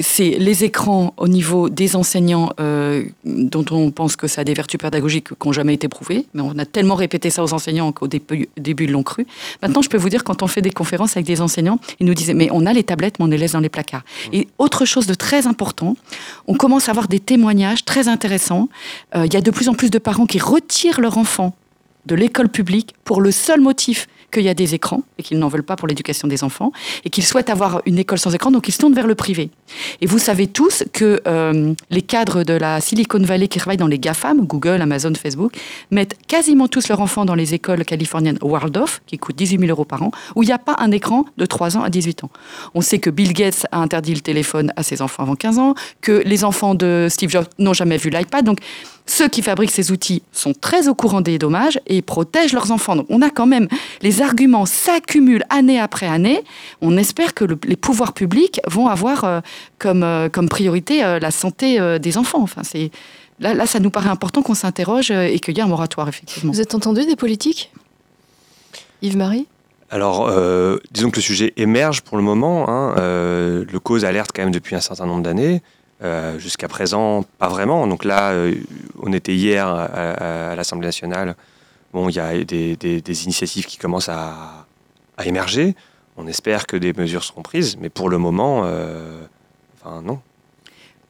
c'est les écrans au niveau des enseignants euh, dont on pense que ça a des vertus pédagogiques qui n'ont jamais été prouvées, mais on a tellement répété ça aux enseignants qu'au début, ils l'ont cru. Maintenant, je peux vous dire, quand on fait des conférences avec des enseignants, ils nous disaient, mais on a les tablettes, mais on les laisse dans les placards. Et autre chose de très important, on commence à avoir des témoignages très intéressants. Euh, il y a de plus en plus de parents qui retirent leur enfant de l'école publique pour le seul motif qu'il y a des écrans et qu'ils n'en veulent pas pour l'éducation des enfants et qu'ils souhaitent avoir une école sans écran, donc ils se tournent vers le privé. Et vous savez tous que euh, les cadres de la Silicon Valley qui travaillent dans les GAFAM, Google, Amazon, Facebook, mettent quasiment tous leurs enfants dans les écoles californiennes Waldorf, qui coûtent 18 000 euros par an, où il n'y a pas un écran de 3 ans à 18 ans. On sait que Bill Gates a interdit le téléphone à ses enfants avant 15 ans, que les enfants de Steve Jobs n'ont jamais vu l'iPad. Donc ceux qui fabriquent ces outils sont très au courant des dommages et protègent leurs enfants. Donc on a quand même, les arguments s'accumulent année après année. On espère que les pouvoirs publics vont avoir euh, comme, euh, comme priorité euh, la santé des enfants. Enfin, c'est, là, là, ça nous paraît important qu'on s'interroge et qu'il y ait un moratoire, effectivement. Vous êtes entendu des politiques? Yves-Marie? Alors, disons que le sujet émerge pour le moment. Hein, le cause alerte quand même depuis un certain nombre d'années. Euh, jusqu'à présent, pas vraiment. Donc là, euh, on était hier à, l'Assemblée nationale. Bon, il y a des, initiatives qui commencent à, émerger. On espère que des mesures seront prises, mais pour le moment, euh, enfin non.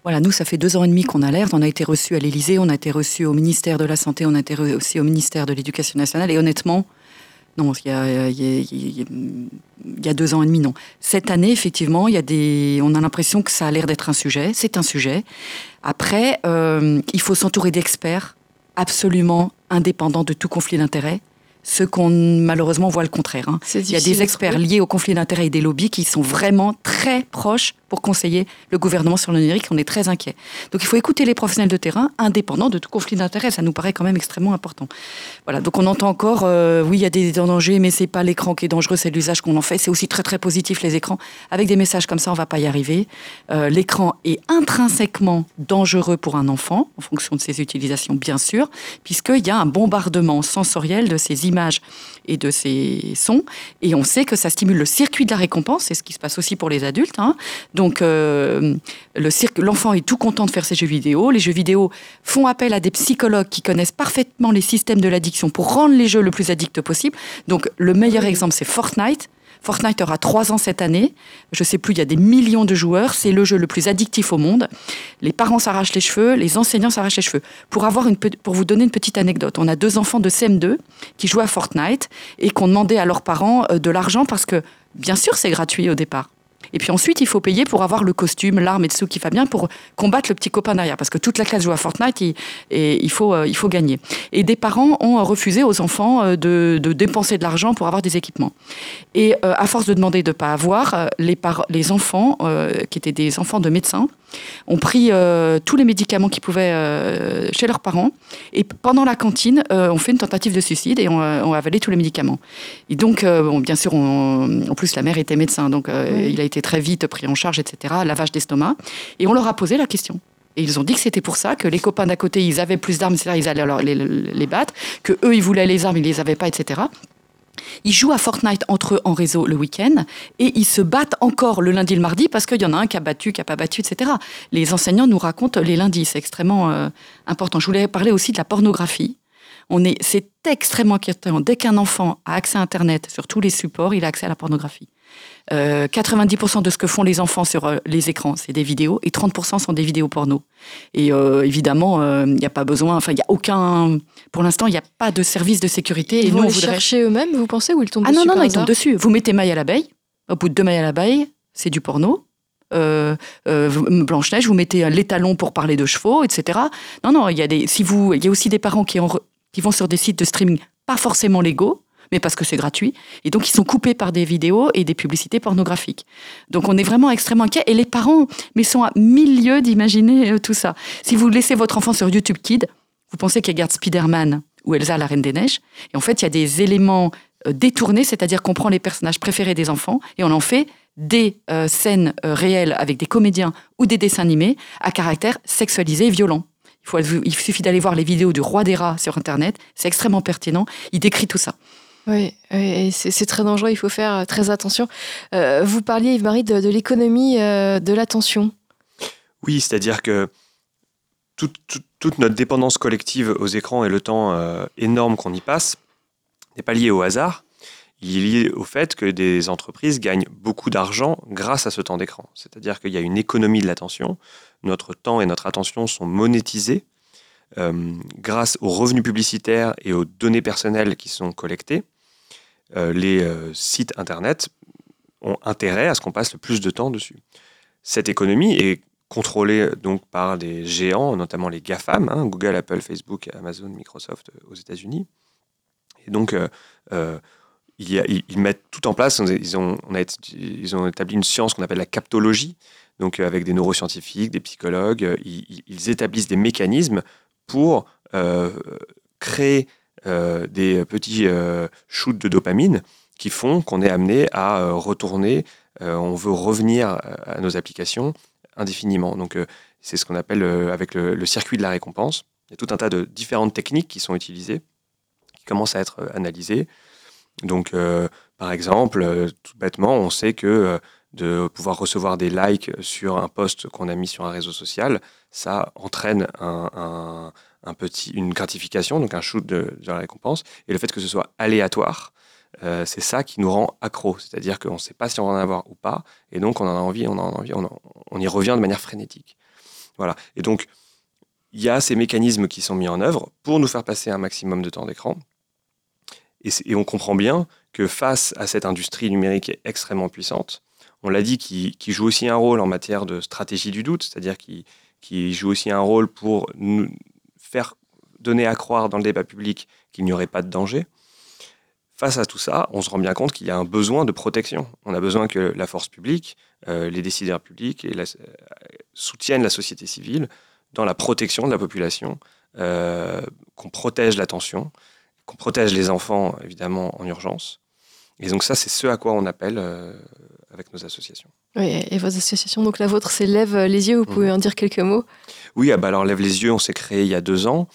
Voilà, nous, ça fait deux ans et demi qu'on alerte. On a été reçus à l'Élysée, on a été reçus au ministère de la Santé, on a été reçus au ministère de l'Éducation nationale. Et honnêtement, non, il y, a, deux ans et demi, non. Cette année, effectivement, il y a des, on a l'impression que ça a l'air d'être un sujet. C'est un sujet. Après, euh, il faut s'entourer d'experts absolument indépendants de tout conflit d'intérêts ce qu'on malheureusement voit le contraire. Hein. Il y a des experts liés au conflit d'intérêts et des lobbies qui sont vraiment très proches pour conseiller le gouvernement sur le numérique. On est très inquiet. Donc il faut écouter les professionnels de terrain, indépendants de tout conflit d'intérêts. Ça nous paraît quand même extrêmement important. Voilà. Donc on entend encore, euh, oui, il y a des dangers, mais c'est pas l'écran qui est dangereux, c'est l'usage qu'on en fait. C'est aussi très très positif les écrans. Avec des messages comme ça, on va pas y arriver. Euh, l'écran est intrinsèquement dangereux pour un enfant, en fonction de ses utilisations, bien sûr, puisqu'il y a un bombardement sensoriel de ces images et de ces sons. Et on sait que ça stimule le circuit de la récompense. C'est ce qui se passe aussi pour les adultes. Hein. Donc, euh, l'enfant est tout content de faire ses jeux vidéo. Les jeux vidéo font appel à des psychologues qui connaissent parfaitement les systèmes de l'addiction pour rendre les jeux le plus addicts possible. Donc, le meilleur exemple, c'est Fortnite. Fortnite aura trois ans cette année. Je sais plus, il y a des millions de joueurs. C'est le jeu le plus addictif au monde. Les parents s'arrachent les cheveux, les enseignants s'arrachent les cheveux. Pour, avoir une, pour vous donner une petite anecdote, on a deux enfants de CM2 qui jouent à Fortnite et qui ont demandé à leurs parents euh, de l'argent parce que, bien sûr, c'est gratuit au départ. Et puis ensuite, il faut payer pour avoir le costume, l'arme et tout qui va bien pour combattre le petit copain derrière. Parce que toute la classe joue à Fortnite et il, faut, euh, il faut gagner. Et des parents ont refusé aux enfants euh, de, dépenser de l'argent pour avoir des équipements. Et euh, à force de demander de ne pas avoir, les, les enfants, qui étaient des enfants de médecins, ont pris tous les médicaments qu'ils pouvaient chez leurs parents. Et pendant la cantine, on fait une tentative de suicide et on, on avalé tous les médicaments. Et donc, bon, bien sûr, en plus, la mère était médecin, donc il a été très vite pris en charge, etc., lavage d'estomac. Et on leur a posé la question. Et ils ont dit que c'était pour ça, que les copains d'à côté, ils avaient plus d'armes, etc., ils allaient alors les, les, battre, que eux, ils voulaient les armes, ils les avaient pas, etc. Ils jouent à Fortnite entre eux en réseau le week-end et ils se battent encore le lundi et le mardi parce qu'il y en a un qui a battu, qui n'a pas battu, etc. Les enseignants nous racontent les lundis, c'est extrêmement euh, important. Je voulais parler aussi de la pornographie. On est, c'est extrêmement inquiétant. Dès qu'un enfant a accès à Internet sur tous les supports, il a accès à la pornographie. 90% euh, de ce que font les enfants sur euh, les écrans, c'est des vidéos, et 30% sont des vidéos porno. Et euh, évidemment, il n'y a pas besoin, enfin, il n'y a aucun. Pour l'instant, il n'y a pas de service de sécurité. Ils et vont nous, les chercher eux-mêmes, vous pensez, ou ils tombent ah, dessus Ah non, non, non, ils tombent dessus. Vous mettez maille à l'abeille, au bout de deux mailles à l'abeille, c'est du porno. Blanche-Neige, vous mettez l'étalon pour parler de chevaux, etc. Non, non, il y a des, si vous, il y a aussi des parents qui, qui vont sur des sites de streaming pas forcément légaux, mais parce que c'est gratuit. Et donc, ils sont coupés par des vidéos et des publicités pornographiques. Donc, on est vraiment extrêmement inquiets. Et les parents, mais sont à mille lieues d'imaginer euh, tout ça. Si vous laissez votre enfant sur YouTube Kid, vous pensez qu'il regarde Spider-Man ou Elsa, la Reine des Neiges. Et en fait, il y a des éléments euh, détournés, c'est-à-dire qu'on prend les personnages préférés des enfants et on en fait des euh, scènes réelles avec des comédiens ou des dessins animés à caractère sexualisé et violent. Il, suffit d'aller voir les vidéos du roi des rats sur Internet, c'est extrêmement pertinent, il décrit tout ça. Oui, c'est très dangereux, il faut faire euh, très attention. Euh, vous parliez, Yves-Marie, de, l'économie euh, de l'attention. Oui, c'est-à-dire que toute, notre dépendance collective aux écrans et le temps énorme qu'on y passe n'est pas lié au hasard. Il est lié au fait que des entreprises gagnent beaucoup d'argent grâce à ce temps d'écran. C'est-à-dire qu'il y a une économie de l'attention. Notre temps et notre attention sont monétisés grâce aux revenus publicitaires et aux données personnelles qui sont collectées. Euh, les euh, sites Internet ont intérêt à ce qu'on passe le plus de temps dessus. Cette économie est contrôlée donc par des géants, notamment les GAFAM, hein, Google, Apple, Facebook, Amazon, Microsoft euh, aux États-Unis. Et donc, ils, mettent tout en place. Ils ont, ils ont établi une science qu'on appelle la captologie, donc avec des neuroscientifiques, des psychologues. Ils, établissent des mécanismes pour créer euh, des petits euh, shoots de dopamine qui font qu'on est amené à euh, retourner, on veut revenir à nos applications indéfiniment. Donc c'est ce qu'on appelle avec le, circuit de la récompense. Il y a tout un tas de différentes techniques qui sont utilisées, qui commencent à être analysées. Donc, par exemple, tout bêtement, on sait que de pouvoir recevoir des likes sur un post qu'on a mis sur un réseau social, ça entraîne un, un petit, une gratification, donc un shoot de, la récompense. Et le fait que ce soit aléatoire, euh, c'est ça qui nous rend accro. C'est-à-dire qu'on ne sait pas si on va en avoir ou pas, et donc on en a envie, on en a envie, on, y revient de manière frénétique. Voilà. Et donc, il y a ces mécanismes qui sont mis en œuvre pour nous faire passer un maximum de temps d'écran. Et, on comprend bien que face à cette industrie numérique extrêmement puissante, on l'a dit, qui, joue aussi un rôle en matière de stratégie du doute, c'est-à-dire qui, qui joue aussi un rôle pour nous, faire donner à croire dans le débat public qu'il n'y aurait pas de danger. Face à tout ça, on se rend bien compte qu'il y a un besoin de protection. On a besoin que la force publique, euh, les décideurs publics euh, soutiennent la société civile dans la protection de la population, euh, qu'on protège l'attention, qu'on protège les enfants, évidemment, en urgence. Et donc ça, c'est ce à quoi on appelle avec nos associations. Oui, et vos associations, donc la vôtre, c'est Lève les yeux, vous pouvez mmh. en dire quelques mots? Oui, ah bah alors Lève les yeux, on s'est créé il y a deux ans.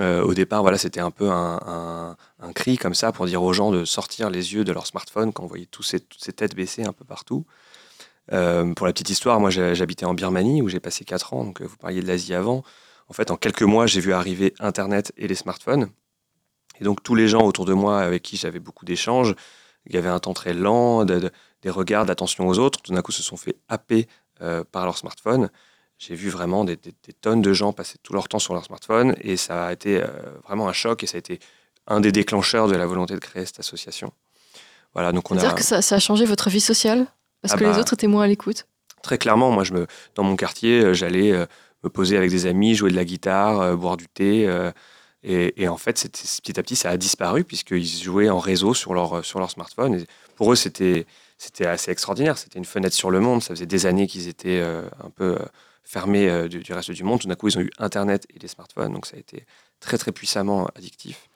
Euh, au départ, voilà, c'était un peu un, cri comme ça pour dire aux gens de sortir les yeux de leur smartphone quand on voyait tous ces, toutes ces têtes baissées un peu partout. Euh, pour la petite histoire, moi j'habitais en Birmanie où j'ai passé quatre ans, donc euh, vous parliez de l'Asie avant. En fait, en quelques mois, j'ai vu arriver Internet et les smartphones. Et donc tous les gens autour de moi avec qui j'avais beaucoup d'échanges il y avait un temps très lent, des regards d'attention aux autres. Tout d'un coup, se sont fait happer par leur smartphone. J'ai vu vraiment des, tonnes de gens passer tout leur temps sur leur smartphone et ça a été vraiment un choc et ça a été un des déclencheurs de la volonté de créer cette association. Voilà, donc on a... dire que ça, a changé votre vie sociale? Parce ah que les bah, autres étaient moins à l'écoute? Très clairement, moi, je me, dans mon quartier, j'allais me poser avec des amis, jouer de la guitare, boire du thé. Et, en fait, petit à petit, ça a disparu puisqu'ils jouaient en réseau sur leur, sur leur smartphone. Pour eux, c'était assez extraordinaire. C'était une fenêtre sur le monde. Ça faisait des années qu'ils étaient euh, un peu euh, fermés euh, du, reste du monde. Tout d'un coup, ils ont eu Internet et les smartphones. Donc, ça a été très, très puissamment addictif.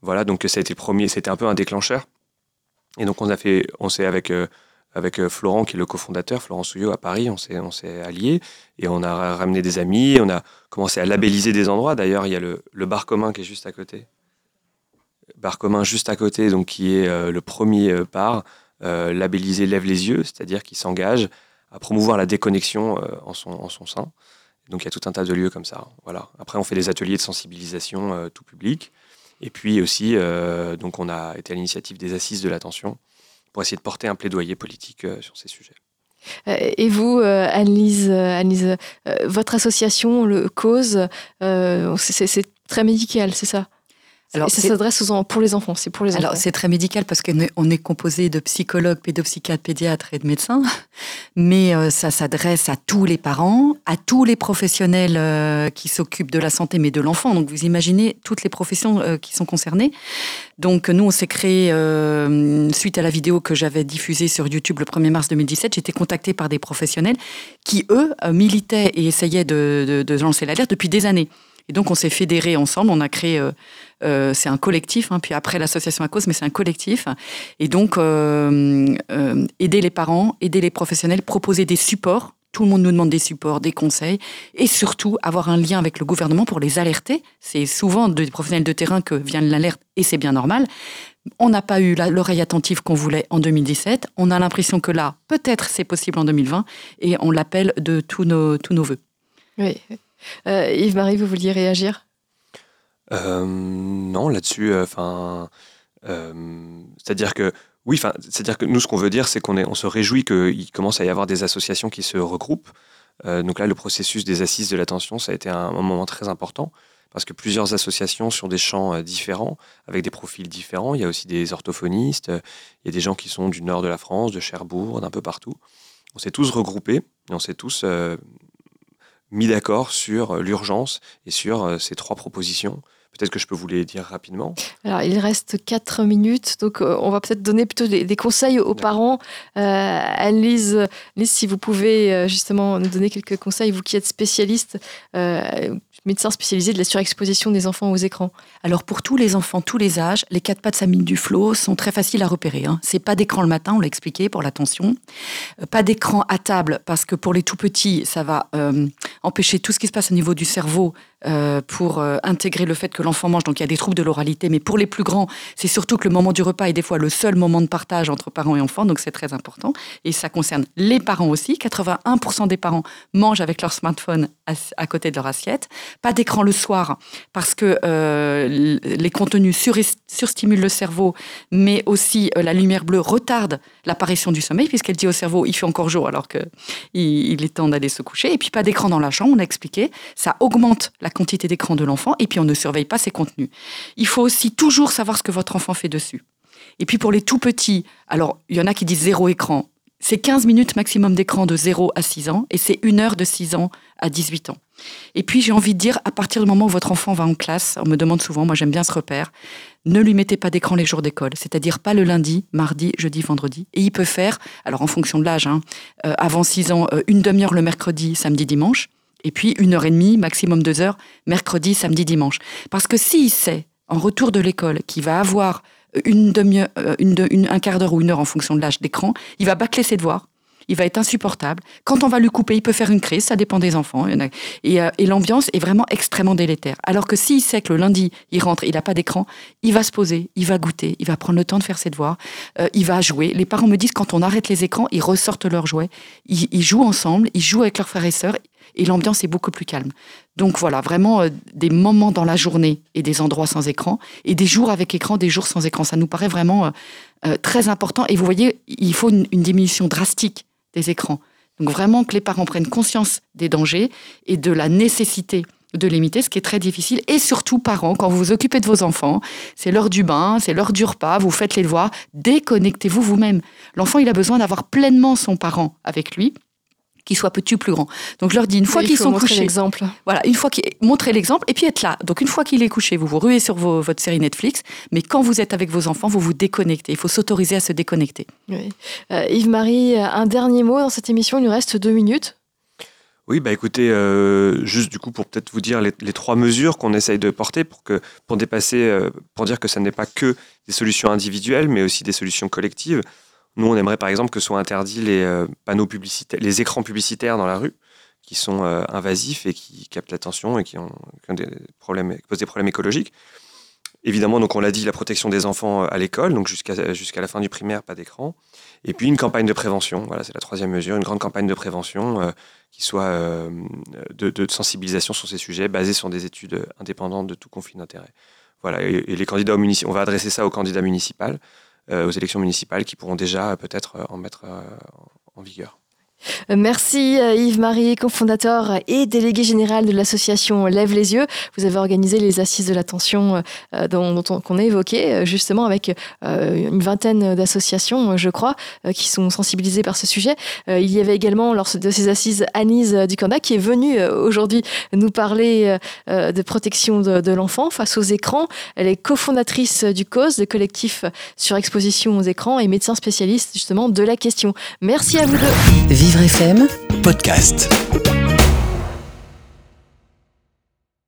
Voilà, donc ça a été le premier. C'était un peu un déclencheur. Et donc, on a fait, on s'est avec avec euh, Florent, qui est le cofondateur, Florent Souillot à Paris, on s'est, on s'est alliés et on a ramené des amis, on a commencé à labelliser des endroits. D'ailleurs, il y a le, bar commun qui est juste à côté. Bar commun juste à côté, donc qui est euh, le premier euh, bar labellisé Lève les yeux, c'est-à-dire qui s'engage à promouvoir la déconnexion en, son, en son sein. Donc il y a tout un tas de lieux comme ça. Voilà. Après, on fait des ateliers de sensibilisation tout public. Et puis aussi, donc on a été à l'initiative des assises de l'attention pour essayer de porter un plaidoyer politique euh, sur ces sujets. Euh, et vous, euh, Annelise, Annelise votre association, le Cause, c'est très médical, c'est ça? Alors, ça s'adresse pour les enfants, c'est pour les Alors, c'est très médical parce qu'on est composé de psychologues, pédopsychiatres, pédiatres et de médecins, mais euh, ça s'adresse à tous les parents, à tous les professionnels euh, qui s'occupent de la santé, mais de l'enfant. Donc, vous imaginez toutes les professions euh, qui sont concernées. Donc, nous, on s'est créé, suite à la vidéo que j'avais diffusée sur YouTube le 1er mars 2017, j'étais contactée par des professionnels qui, eux, militaient et essayaient de, de lancer l'alerte depuis des années. Et donc, on s'est fédérés ensemble, on a créé, euh, euh, c'est un collectif, hein, puis après l'association à cause, mais c'est un collectif. Et donc, euh, aider les parents, aider les professionnels, proposer des supports. Tout le monde nous demande des supports, des conseils, et surtout avoir un lien avec le gouvernement pour les alerter. C'est souvent des professionnels de terrain que vient l'alerte, et c'est bien normal. On n'a pas eu l'oreille attentive qu'on voulait en 2017. On a l'impression que là, peut-être c'est possible en 2020, et on l'appelle de tous nos, tous nos voeux. Oui, euh, Yves-Marie, vous vouliez réagir? Euh, Non, là-dessus, euh, enfin, c'est-à-dire que oui, c'est-à-dire que nous, ce qu'on veut dire, c'est qu'on on se réjouit qu'il commence à y avoir des associations qui se regroupent. donc là, le processus des assises de l'attention, ça a été un, moment très important parce que plusieurs associations sur des champs différents, avec des profils différents. Il y a aussi des orthophonistes, il y a des gens qui sont du nord de la France, de Cherbourg, d'un peu partout. On s'est tous regroupés et on s'est tous mis d'accord sur euh, l'urgence et sur euh, ces trois propositions. Peut-être que je peux vous les dire rapidement. Alors, il reste quatre minutes, donc euh, on va peut-être donner plutôt des, conseils aux parents. Euh, Anne-Lise, si vous pouvez justement nous donner quelques conseils, vous qui êtes spécialiste, médecin spécialisé de la surexposition des enfants aux écrans. Alors pour tous les enfants, tous les âges, les quatre pattes Samine du flot sont très faciles à repérer. Hein. C'est pas d'écran le matin, on l'a expliqué pour l'attention. Euh, pas d'écran à table parce que pour les tout petits, ça va euh, empêcher tout ce qui se passe au niveau du cerveau euh, pour intégrer le fait que l'enfant mange. Donc il y a des troubles de l'oralité, mais pour les plus grands, c'est surtout que le moment du repas est des fois le seul moment de partage entre parents et enfants, donc c'est très important. Et ça concerne les parents aussi. 81% des parents mangent avec leur smartphone à côté de leur assiette. Pas d'écran le soir parce que euh, les contenus surstimulent le cerveau, mais aussi euh, la lumière bleue retarde l'apparition du sommeil puisqu'elle dit au cerveau il fait encore jour alors qu'il il est temps d'aller se coucher. Et puis pas d'écran dans la chambre, on a expliqué, ça augmente la quantité d'écran de l'enfant et puis on ne surveille pas ses contenus. Il faut aussi toujours savoir ce que votre enfant fait dessus. Et puis pour les tout petits, alors il y en a qui disent zéro écran. C'est 15 minutes maximum d'écran de 0 à 6 ans et c'est une heure de 6 ans à 18 ans. Et puis j'ai envie de dire, à partir du moment où votre enfant va en classe, on me demande souvent, moi j'aime bien ce repère, ne lui mettez pas d'écran les jours d'école, c'est-à-dire pas le lundi, mardi, jeudi, vendredi. Et il peut faire, alors en fonction de l'âge, hein, euh, avant 6 ans, euh, une demi-heure le mercredi, samedi, dimanche, et puis une heure et demie, maximum deux heures, mercredi, samedi, dimanche. Parce que s'il sait, en retour de l'école, qu'il va avoir une demi euh, une, un quart d'heure ou une heure en fonction de l'âge d'écran, il va bâcler ses devoirs. Il va être insupportable. Quand on va lui couper, il peut faire une crise, ça dépend des enfants. Euh, et, l'ambiance est vraiment extrêmement délétère. Alors que s'il sait que le lundi, il rentre, il n'a pas d'écran, il va se poser, il va goûter, il va prendre le temps de faire ses devoirs, euh, il va jouer. Les parents me disent quand on arrête les écrans, ils ressortent leurs jouets, ils, jouent ensemble, ils jouent avec leurs frères et sœurs. Et l'ambiance est beaucoup plus calme. Donc voilà, vraiment euh, des moments dans la journée et des endroits sans écran, et des jours avec écran, des jours sans écran. Ça nous paraît vraiment euh, euh, très important. Et vous voyez, il faut une, une diminution drastique des écrans. Donc vraiment que les parents prennent conscience des dangers et de la nécessité de limiter, ce qui est très difficile. Et surtout, parents, quand vous vous occupez de vos enfants, c'est l'heure du bain, c'est l'heure du repas, vous faites les devoirs, déconnectez-vous vous-même. L'enfant, il a besoin d'avoir pleinement son parent avec lui qu'il soit petit ou plus grand. Donc je leur dis une fois Oui, qu'ils sont couchés, l'exemple. voilà, une fois qu'il montrez l'exemple et puis être là. Donc une fois qu'il est couché, vous vous ruez sur vos- votre série Netflix, mais quand vous êtes avec vos enfants, vous vous déconnectez. Il faut s'autoriser à se déconnecter. Oui. Euh, Yves-Marie, un dernier mot dans cette émission, il nous reste deux minutes. Oui, bah écoutez, euh, juste du coup pour peut-être vous dire les, les trois mesures qu'on essaye de porter pour que pour dépasser, euh, pour dire que ça n'est pas que des solutions individuelles, mais aussi des solutions collectives. Nous, on aimerait par exemple que soient interdits les euh, écrans publicitaires dans la rue, qui sont euh, invasifs et qui captent l'attention et qui posent des problèmes écologiques. Évidemment, donc on l'a dit, la protection des enfants euh, à l'école, donc jusqu'à la fin du primaire, pas d'écran. Et puis une campagne de prévention, voilà, c'est la troisième mesure, une grande campagne de prévention qui soit de, sensibilisation sur ces sujets, basée sur des études indépendantes de tout conflit d'intérêts. Voilà, et, les candidats on va adresser ça aux candidats municipaux, aux élections municipales, qui pourront déjà euh, peut-être euh, en mettre euh, en vigueur. Euh, Merci euh, Yves-Marie, cofondateur et délégué général de l'association Lève les yeux. Vous avez organisé les assises de l'attention euh, dont, on- qu'on a évoqué, justement avec une vingtaine d'associations, je crois, qui sont sensibilisées par ce sujet. Il y avait également, lors de ces assises, Anise Ducanda, qui est venue aujourd'hui nous parler de protection de, de l'enfant face aux écrans. Elle est cofondatrice du CAUSE, le collectif sur exposition aux écrans, et médecin spécialiste justement de la question. Merci à vous deux. Vivre FM Podcast.